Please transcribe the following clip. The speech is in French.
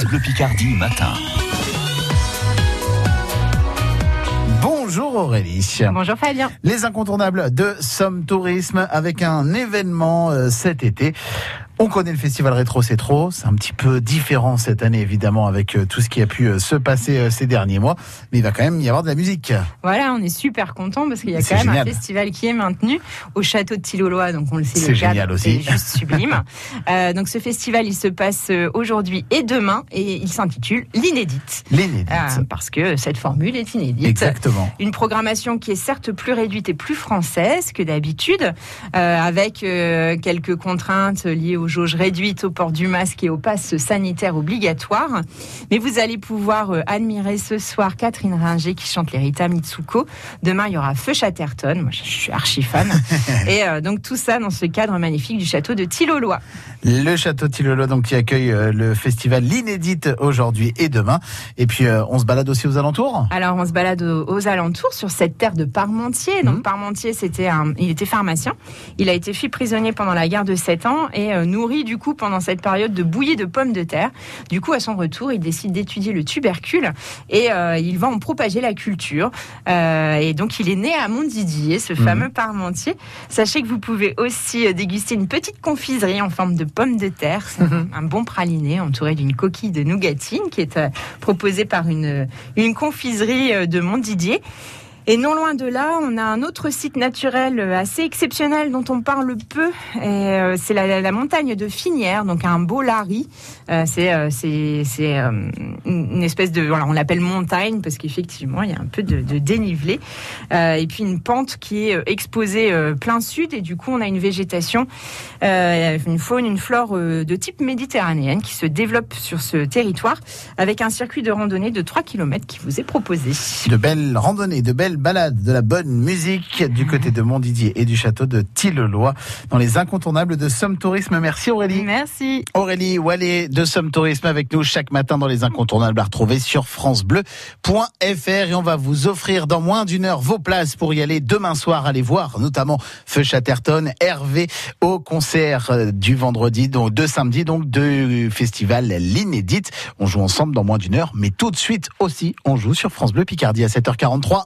France Bleu Picardie matin. Bonjour Aurélie. Bonjour Fabien. Les incontournables de Somme Tourisme avec un événement euh, cet été. On connaît le festival Rétro C'est Trop, c'est un petit peu différent cette année évidemment avec euh, tout ce qui a pu euh, se passer ces derniers mois, mais il va quand même y avoir de la musique. Voilà, on est super content parce qu'il y a quand même un festival qui est maintenu au château de Tillolois, donc on le sait. C'est génial aussi. C'est juste sublime. euh, donc ce festival, il se passe aujourd'hui et demain et il s'intitule l'inédite. L'inédite. parce que cette formule est inédite. Exactement. Une programmation qui est certes plus réduite et plus française que d'habitude, euh, avec euh, quelques contraintes liées aux jauges réduites, au port du masque et au pass sanitaire obligatoire. Mais vous allez pouvoir euh, admirer ce soir Catherine Ringer qui chante les Rita Mitsuko. Demain, il y aura Feu Chatterton. Moi, je suis archi fan. et donc tout ça dans ce cadre magnifique du château de Tillolois. Le château de Tillolois, donc, qui accueille le festival L'Inédite aujourd'hui et demain. Et puis, on se balade aussi aux alentours? Alors, on se balade aux alentours sur cette terre de Parmentier. Donc, mhm. Parmentier, c'était un, il était pharmacien. Il a été fait prisonnier pendant la guerre de 7 ans et euh, nourri, du coup, pendant cette période de bouillie de pommes de terre. Du coup, à son retour, il décide d'étudier le tubercule et euh, il va en propager la culture. Euh, et donc, il est né à Montdidier, ce mhm. fameux Parmentier. Sachez que vous pouvez aussi déguster une petite confiserie en forme de pommes de terre. Mhm. un bon praliné entouré d'une coquille de nougatine qui est proposé par une, une confiserie de Montdidier. Et non loin de là, on a un autre site naturel euh, assez exceptionnel dont on parle peu. Euh, c'est la, montagne de Finière, donc un beau lari. Euh, c'est une espèce de on l'appelle montagne parce qu'effectivement il y a un peu de, de dénivelé et puis une pente qui est exposée plein sud et du coup on a une végétation, une faune, une flore de type méditerranéenne qui se développe sur ce territoire avec un circuit de randonnée de 3 km qui vous est proposé. De belles randonnées, de belles balade, de la bonne musique du côté de Montdidier et du château de Tillelois dans les incontournables de Somme Tourisme. Merci Aurélie. Merci. Aurélie Wallet de Somme Tourisme avec nous chaque matin dans les incontournables à retrouver sur francebleu.fr et on va vous offrir dans moins d'une heure vos places pour y aller demain soir, aller voir notamment Feu Chatterton, Hervé au concert du vendredi, donc de samedi, donc de festival L'Inédite. On joue ensemble dans moins d'une heure, mais tout de suite aussi, on joue sur France Bleu Picardie à 7h43.